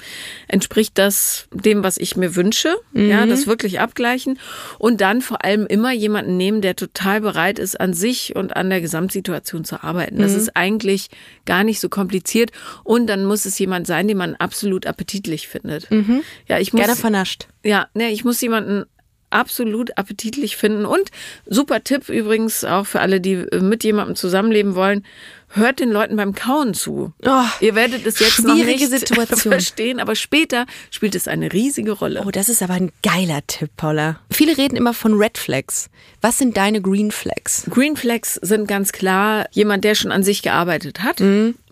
entspricht das dem, was ich mir wünsche, ja, das wirklich abgleichen und dann vor allem immer jemanden nehmen, der total bereit ist, an sich und an der Gesamtsituation zu arbeiten. Das ist eigentlich gar nicht so kompliziert und dann muss es jemand sein, den man absolut appetitlich findet. Ja, ich muss Gerne vernascht. ja, ne, ich muss jemanden absolut appetitlich finden. Und super Tipp übrigens auch für alle, die äh, mit jemandem zusammenleben wollen. Hört den Leuten beim Kauen zu. Oh, Ihr werdet es jetzt noch schwierige nicht Situation. verstehen, aber später spielt es eine riesige Rolle. Oh, das ist aber ein geiler Tipp, Paula. Viele reden immer von Red Flags. Was sind deine Green Flags? Green Flags sind ganz klar jemand, der schon an sich gearbeitet hat.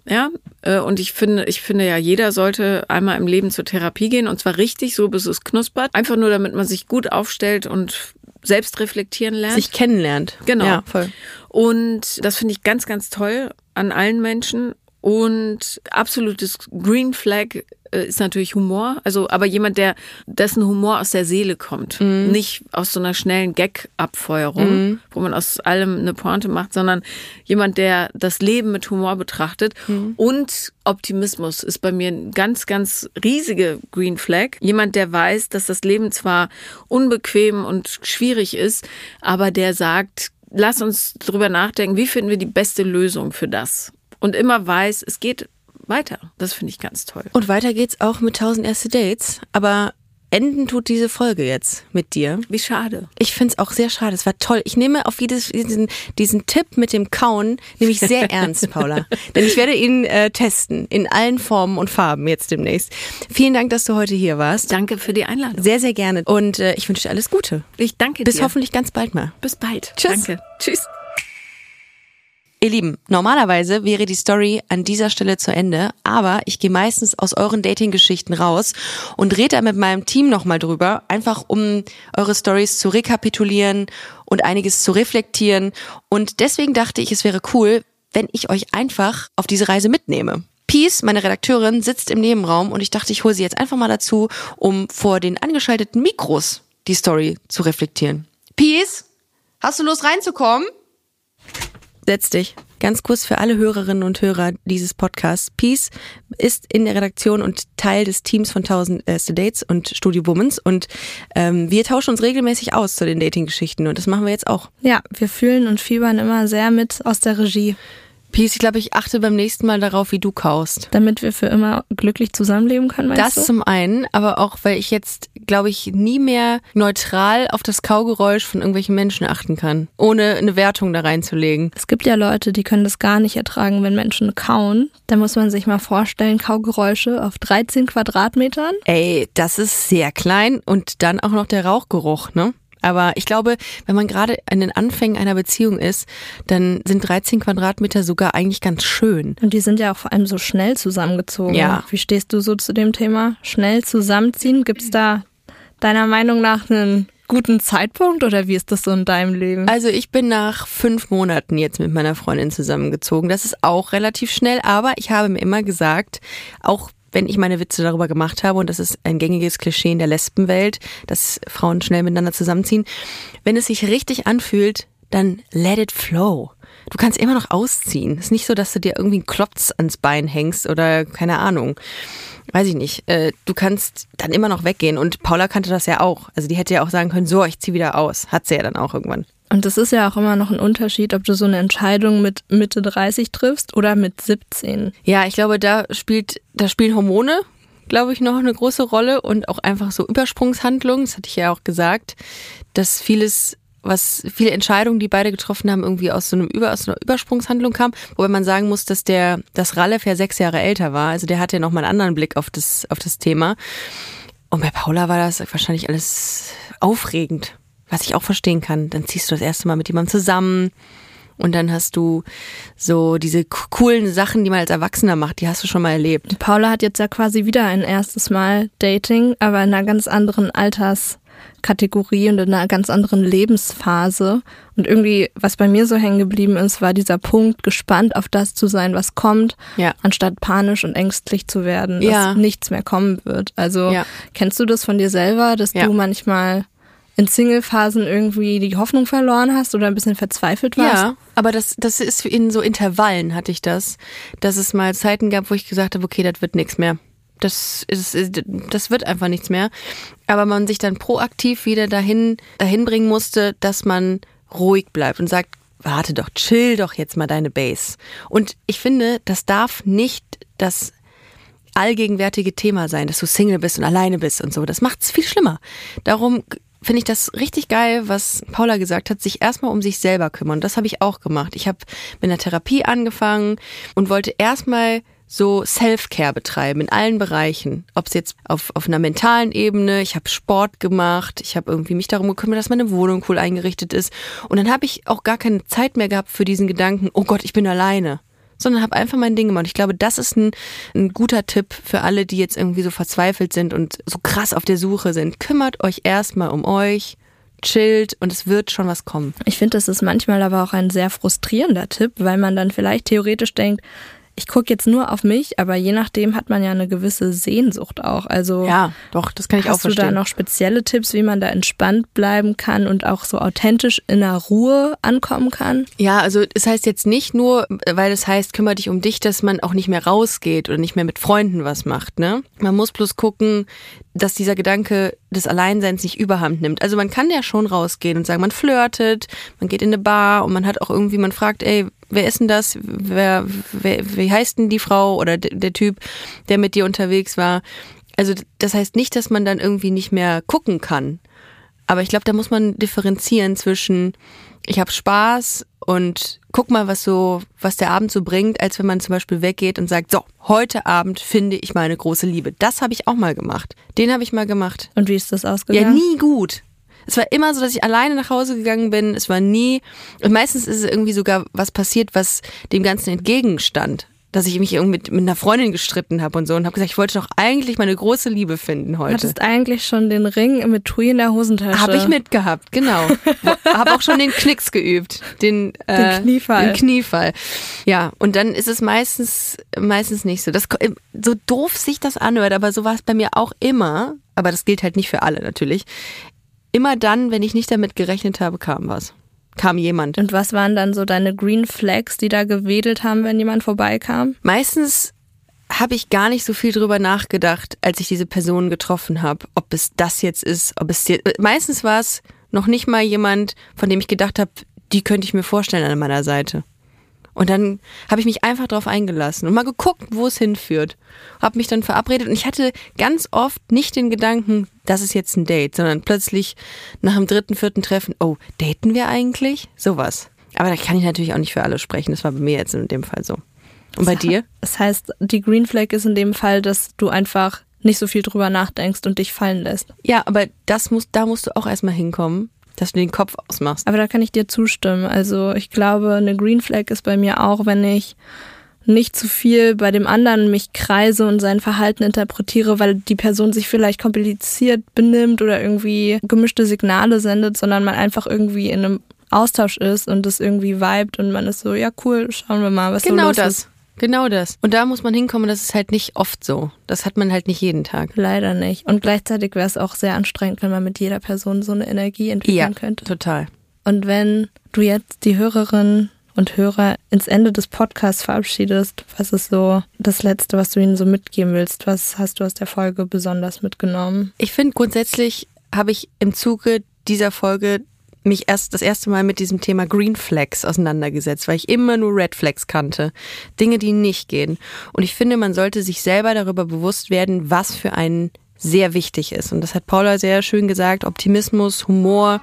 Ja, äh, und ich finde, ich finde ja, jeder sollte einmal im Leben zur Therapie gehen und zwar richtig, so bis es knuspert. Einfach nur, damit man sich gut aufstellt und selbst reflektieren lernt. Sich kennenlernt. Genau. Ja, voll. Und das finde ich ganz, ganz toll an allen Menschen. Und absolutes Green Flag ist natürlich Humor. Also, aber jemand, der dessen Humor aus der Seele kommt, nicht aus so einer schnellen Gag-Abfeuerung, wo man aus allem eine Pointe macht, sondern jemand, der das Leben mit Humor betrachtet. Und Optimismus ist bei mir ein ganz, ganz riesige Green Flag. Jemand, der weiß, dass das Leben zwar unbequem und schwierig ist, aber der sagt, lass uns drüber nachdenken, wie finden wir die beste Lösung für das? Und immer weiß, es geht weiter. Das finde ich ganz toll. Und weiter geht's auch mit 1000 erste Dates. Aber enden tut diese Folge jetzt mit dir. Wie schade. Ich find's auch sehr schade. Es war toll. Ich nehme auf jedes, diesen, diesen Tipp mit dem Kauen nehme ich sehr ernst, Paula. Denn ich werde ihn äh, testen. In allen Formen und Farben jetzt demnächst. Vielen Dank, dass du heute hier warst. Danke für die Einladung. Sehr, sehr gerne. Und äh, ich wünsche dir alles Gute. Ich danke Bis dir. hoffentlich ganz bald mal. Bis bald. Tschüss. Danke. Tschüss. Ihr Lieben, normalerweise wäre die Story an dieser Stelle zu Ende, aber ich gehe meistens aus euren Dating-Geschichten raus und rede da mit meinem Team nochmal drüber, einfach um eure Stories zu rekapitulieren und einiges zu reflektieren. Und deswegen dachte ich, es wäre cool, wenn ich euch einfach auf diese Reise mitnehme. Peace, meine Redakteurin, sitzt im Nebenraum und ich dachte, ich hole sie jetzt einfach mal dazu, um vor den angeschalteten Mikros die Story zu reflektieren. Peace, hast du Lust reinzukommen? Setz dich. Ganz kurz für alle Hörerinnen und Hörer dieses Podcasts. Peace ist in der Redaktion und Teil des Teams von 1000 Erste Dates und Studio Womans und ähm, wir tauschen uns regelmäßig aus zu den Dating-Geschichten und das machen wir jetzt auch. Ja, wir fühlen und fiebern immer sehr mit aus der Regie, Peace, ich glaube, ich achte beim nächsten Mal darauf, wie du kaust. damit wir für immer glücklich zusammenleben können, meinst Das du? zum einen, aber auch, weil ich jetzt, glaube ich, nie mehr neutral auf das Kaugeräusch von irgendwelchen Menschen achten kann, ohne eine Wertung da reinzulegen. Es gibt ja Leute, die können das gar nicht ertragen, wenn Menschen kauen. Da muss man sich mal vorstellen, Kaugeräusche auf 13 Quadratmetern. Ey, das ist sehr klein und dann auch noch der Rauchgeruch, ne? Aber ich glaube, wenn man gerade an den Anfängen einer Beziehung ist, dann sind 13 Quadratmeter sogar eigentlich ganz schön. Und die sind ja auch vor allem so schnell zusammengezogen. Ja. Wie stehst du so zu dem Thema? Schnell zusammenziehen? Gibt es da deiner Meinung nach einen guten Zeitpunkt oder wie ist das so in deinem Leben? Also ich bin nach fünf Monaten jetzt mit meiner Freundin zusammengezogen. Das ist auch relativ schnell, aber ich habe mir immer gesagt, auch wenn ich meine Witze darüber gemacht habe, und das ist ein gängiges Klischee in der Lesbenwelt, dass Frauen schnell miteinander zusammenziehen, wenn es sich richtig anfühlt, dann let it flow. Du kannst immer noch ausziehen. Es ist nicht so, dass du dir irgendwie einen Klotz ans Bein hängst oder keine Ahnung. Weiß ich nicht. Äh, Du kannst dann immer noch weggehen. Und Paula kannte das ja auch. Also die hätte ja auch sagen können, so, ich zieh wieder aus. Hat sie ja dann auch irgendwann. Und es ist ja auch immer noch ein Unterschied, ob du so eine Entscheidung mit Mitte 30 triffst oder mit 17. Ja, ich glaube, da spielt, da spielen Hormone, glaube ich, noch eine große Rolle und auch einfach so Übersprungshandlungen. Das hatte ich ja auch gesagt, dass vieles, was viele Entscheidungen, die beide getroffen haben, irgendwie aus so einem Über, aus einer Übersprungshandlung kam. Wobei man sagen muss, dass der, dass Ralef ja sechs Jahre älter war. Also der hatte ja noch mal einen anderen Blick auf das, auf das Thema. Und bei Paula war das wahrscheinlich alles aufregend, was ich auch verstehen kann. Dann ziehst du das erste Mal mit jemandem zusammen. Und dann hast du so diese coolen Sachen, die man als Erwachsener macht, die hast du schon mal erlebt. Paula hat jetzt ja quasi wieder ein erstes Mal Dating, aber in einer ganz anderen Alterskategorie und in einer ganz anderen Lebensphase. Und irgendwie, was bei mir so hängen geblieben ist, war dieser Punkt, gespannt auf das zu sein, was kommt, Ja. anstatt panisch und ängstlich zu werden, Ja. dass nichts mehr kommen wird. Also Ja. kennst du das von dir selber, dass Ja. du manchmal in Single-Phasen irgendwie die Hoffnung verloren hast oder ein bisschen verzweifelt warst? Ja, aber das, das ist in so Intervallen hatte ich das, dass es mal Zeiten gab, wo ich gesagt habe, okay, das wird nichts mehr. Das ist, das wird einfach nichts mehr. Aber man sich dann proaktiv wieder dahin, dahin bringen musste, dass man ruhig bleibt und sagt, warte doch, chill doch jetzt mal deine Base. Und ich finde, das darf nicht das allgegenwärtige Thema sein, dass du Single bist und alleine bist und so. Das macht's viel schlimmer. Darum finde ich das richtig geil, was Paula gesagt hat, sich erstmal um sich selber kümmern. Das habe ich auch gemacht. Ich habe mit einer Therapie angefangen und wollte erstmal so Self-Care betreiben in allen Bereichen. Ob es jetzt auf, auf einer mentalen Ebene, ich habe Sport gemacht, ich habe irgendwie mich darum gekümmert, dass meine Wohnung cool eingerichtet ist. Und dann habe ich auch gar keine Zeit mehr gehabt für diesen Gedanken, oh Gott, ich bin alleine sondern habe einfach mein Ding gemacht. Ich glaube, das ist ein, ein guter Tipp für alle, die jetzt irgendwie so verzweifelt sind und so krass auf der Suche sind. Kümmert euch erstmal um euch, chillt und es wird schon was kommen. Ich finde, das ist manchmal aber auch ein sehr frustrierender Tipp, weil man dann vielleicht theoretisch denkt, ich gucke jetzt nur auf mich, aber je nachdem hat man ja eine gewisse Sehnsucht auch. Also Ja, doch, das kann ich auch hast du da verstehen. noch spezielle Tipps, wie man da entspannt bleiben kann und auch so authentisch in der Ruhe ankommen kann? Ja, also es heißt jetzt nicht nur, weil es heißt, kümmere dich um dich, dass man auch nicht mehr rausgeht oder nicht mehr mit Freunden was macht. Ne? Man muss bloß gucken, dass dieser Gedanke des Alleinseins nicht überhand nimmt. Also man kann ja schon rausgehen und sagen, man flirtet, man geht in eine Bar und man hat auch irgendwie, man fragt, ey, wer ist denn das? Wer, wer, wie heißt denn die Frau oder der, Typ, der mit dir unterwegs war? Also das heißt nicht, dass man dann irgendwie nicht mehr gucken kann. Aber ich glaube, da muss man differenzieren zwischen ich habe Spaß und guck mal, was so, was der Abend so bringt, als wenn man zum Beispiel weggeht und sagt, so, heute Abend finde ich meine große Liebe. Das habe ich auch mal gemacht. Den habe ich mal gemacht. Und wie ist das Ja, ausgegangen? nie gut. Es war immer so, dass ich alleine nach Hause gegangen bin. Es war nie, und meistens ist es irgendwie sogar was passiert, was dem Ganzen entgegenstand. Dass ich mich irgendwie mit, mit einer Freundin gestritten habe und so und habe gesagt, ich wollte doch eigentlich meine große Liebe finden Du heute. hattest eigentlich schon den Ring mit Tui in der Hosentasche. Habe ich mitgehabt, genau. Habe auch schon den Knicks geübt, den, äh, Den Kniefall. Den Kniefall. Ja, und dann ist es meistens meistens nicht so. Das so doof sich das anhört, aber so war es bei mir auch immer. Aber das gilt halt nicht für alle natürlich. Immer dann, wenn ich nicht damit gerechnet habe, kam was. Kam jemand. Und was waren dann so deine Green Flags, die da gewedelt haben, wenn jemand vorbeikam? Meistens habe ich gar nicht so viel drüber nachgedacht, als ich diese Person getroffen habe, ob es das jetzt ist, ob es jetzt, meistens war es noch nicht mal jemand, von dem ich gedacht habe, die könnte ich mir vorstellen an meiner Seite. Und dann habe ich mich einfach drauf eingelassen und mal geguckt, wo es hinführt. Habe mich dann verabredet und ich hatte ganz oft nicht den Gedanken, das ist jetzt ein Date, sondern plötzlich nach dem dritten, vierten Treffen, oh, daten wir eigentlich? Sowas. Aber da kann ich natürlich auch nicht für alle sprechen. Das war bei mir jetzt in dem Fall so. Und bei dir? Das heißt, die Green Flag ist in dem Fall, dass du einfach nicht so viel drüber nachdenkst und dich fallen lässt. Ja, aber das muss, da musst du auch erstmal hinkommen, dass du den Kopf ausmachst. Aber da kann ich dir zustimmen. Also ich glaube, eine Green Flag ist bei mir auch, wenn ich nicht zu viel bei dem anderen mich kreise und sein Verhalten interpretiere, weil die Person sich vielleicht kompliziert benimmt oder irgendwie gemischte Signale sendet, sondern man einfach irgendwie in einem Austausch ist und das irgendwie vibet und man ist so, ja cool, schauen wir mal, was genau so los das. ist. Genau das. Und da muss man hinkommen, das ist halt nicht oft so. Das hat man halt nicht jeden Tag. Leider nicht. Und gleichzeitig wäre es auch sehr anstrengend, wenn man mit jeder Person so eine Energie entwickeln Ja, könnte. total. Und wenn du jetzt die Hörerinnen und Hörer ins Ende des Podcasts verabschiedest, was ist so das Letzte, was du ihnen so mitgeben willst? Was hast du aus der Folge besonders mitgenommen? Ich finde grundsätzlich habe ich im Zuge dieser Folge mich erst das erste Mal mit diesem Thema Green Flags auseinandergesetzt, weil ich immer nur Red Flags kannte. Dinge, die nicht gehen. Und ich finde, man sollte sich selber darüber bewusst werden, was für einen sehr wichtig ist. Und das hat Paula sehr schön gesagt. Optimismus, Humor,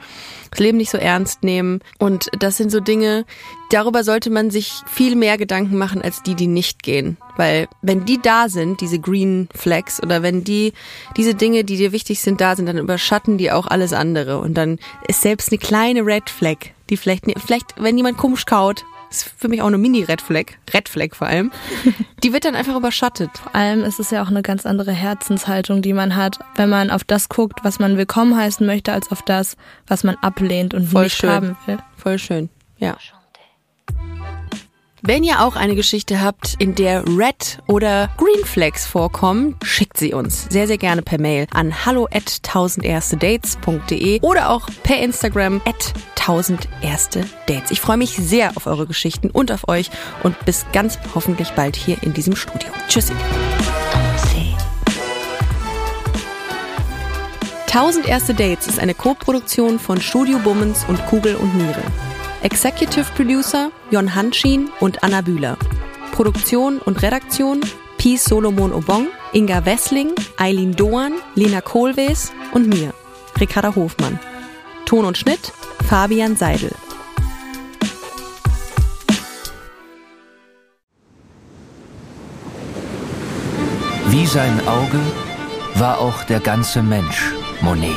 das Leben nicht so ernst nehmen. Und das sind so Dinge, darüber sollte man sich viel mehr Gedanken machen als die, die nicht gehen. Weil wenn die da sind, diese Green Flags, oder wenn die, diese Dinge, die dir wichtig sind, da sind, dann überschatten die auch alles andere. Und dann ist selbst eine kleine Red Flag, die vielleicht, vielleicht, wenn jemand komisch kaut, ist für mich auch eine Mini-Red Flag, Red Flag vor allem, die wird dann einfach überschattet. Vor allem ist es ja auch eine ganz andere Herzenshaltung, die man hat, wenn man auf das guckt, was man willkommen heißen möchte, als auf das, was man ablehnt und Voll nicht schön. haben will. Voll schön, ja. Wenn ihr auch eine Geschichte habt, in der Red oder Green Flags vorkommen, schickt sie uns sehr, sehr gerne per Mail an hallo at 1000erstedates.de oder auch per Instagram at 1000erstedates. Ich freue mich sehr auf eure Geschichten und auf euch und bis ganz hoffentlich bald hier in diesem Studio. Tschüssi. 1000 Erste Dates ist eine Co-Produktion von Studio Bummens und Kugel und Niere. Executive Producer Jon Hanschin und Anna Bühler. Produktion und Redaktion Peace Solomon Obong, Inga Wessling, Eileen Doan, Lena Kohlwees und mir, Ricarda Hofmann. Ton und Schnitt Fabian Seidel. Wie sein Auge war auch der ganze Mensch Monet.